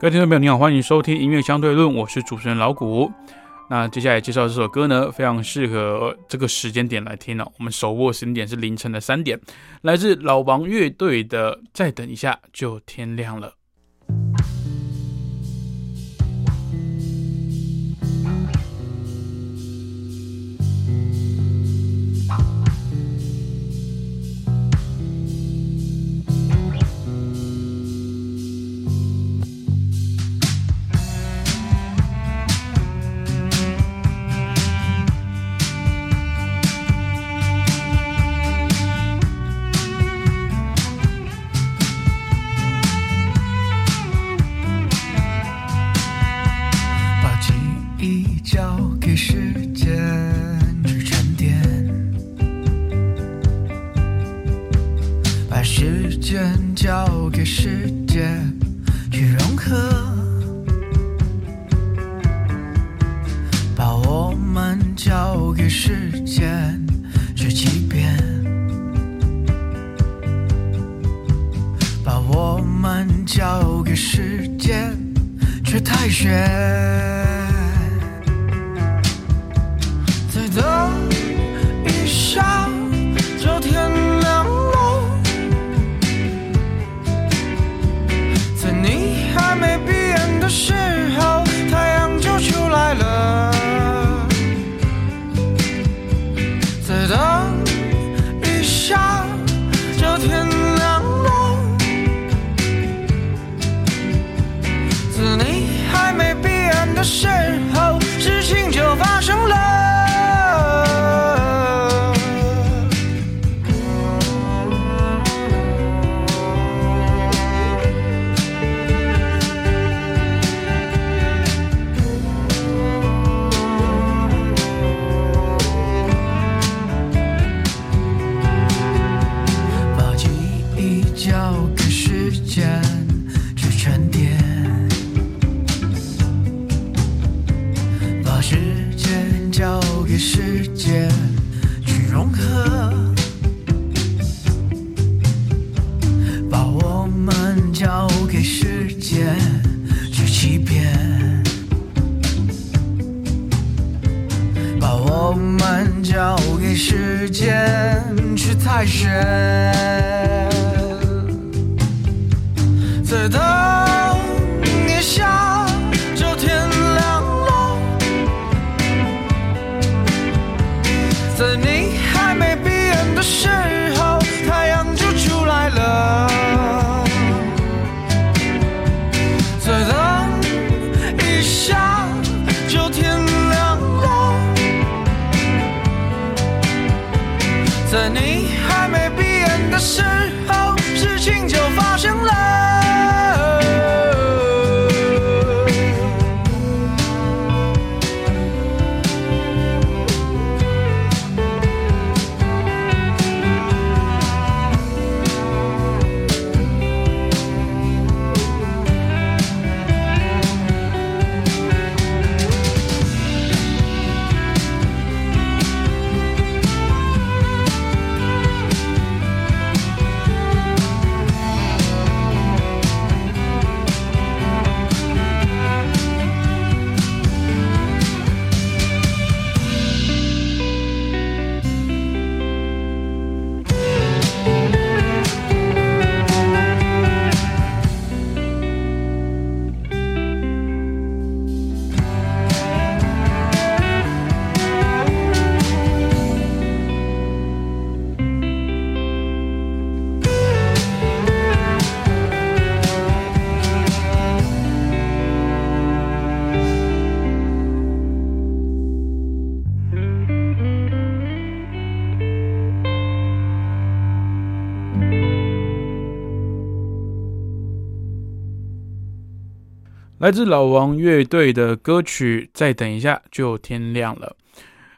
各位听众朋友，你好，欢迎收听音乐相对论，我是主持人老谷。那接下来介绍这首歌呢，非常适合这个时间点来听哦。我们手握时间点是凌晨的三点，来自老王乐队的《再等一下就天亮了》。交给时间去沉淀，把时间交给时间去融合，把我们交给时间去欺骗，把我们交给时间去探险。世界去融合把我们交给时间去欺骗把我们交给时间去探险在等来自老王乐队的歌曲《再等一下就天亮了》。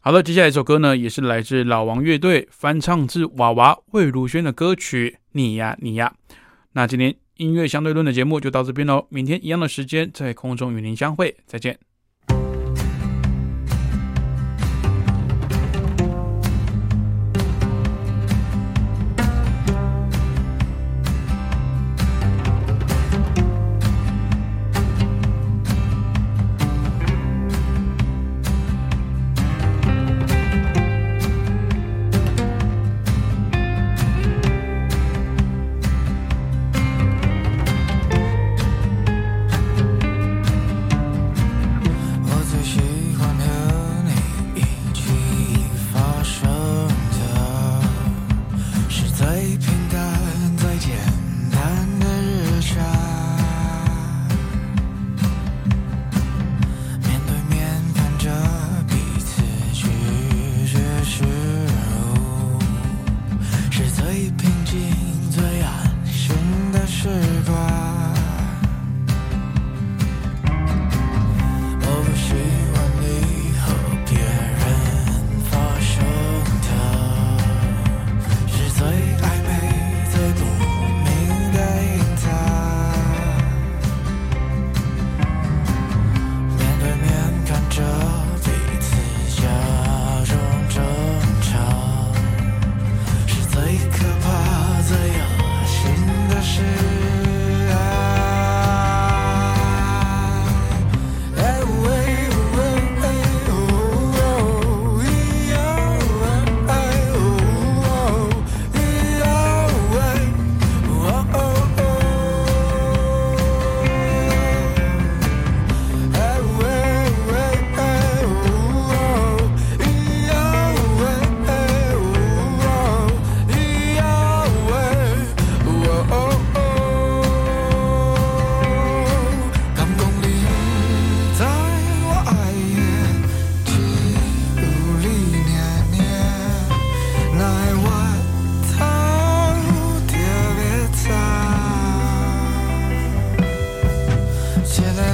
好了，接下来一首歌呢，也是来自老王乐队翻唱自娃娃魏如萱的歌曲《你呀你呀》。那今天音乐相对论的节目就到这边喽，明天一样的时间在空中与您相会，再见。to the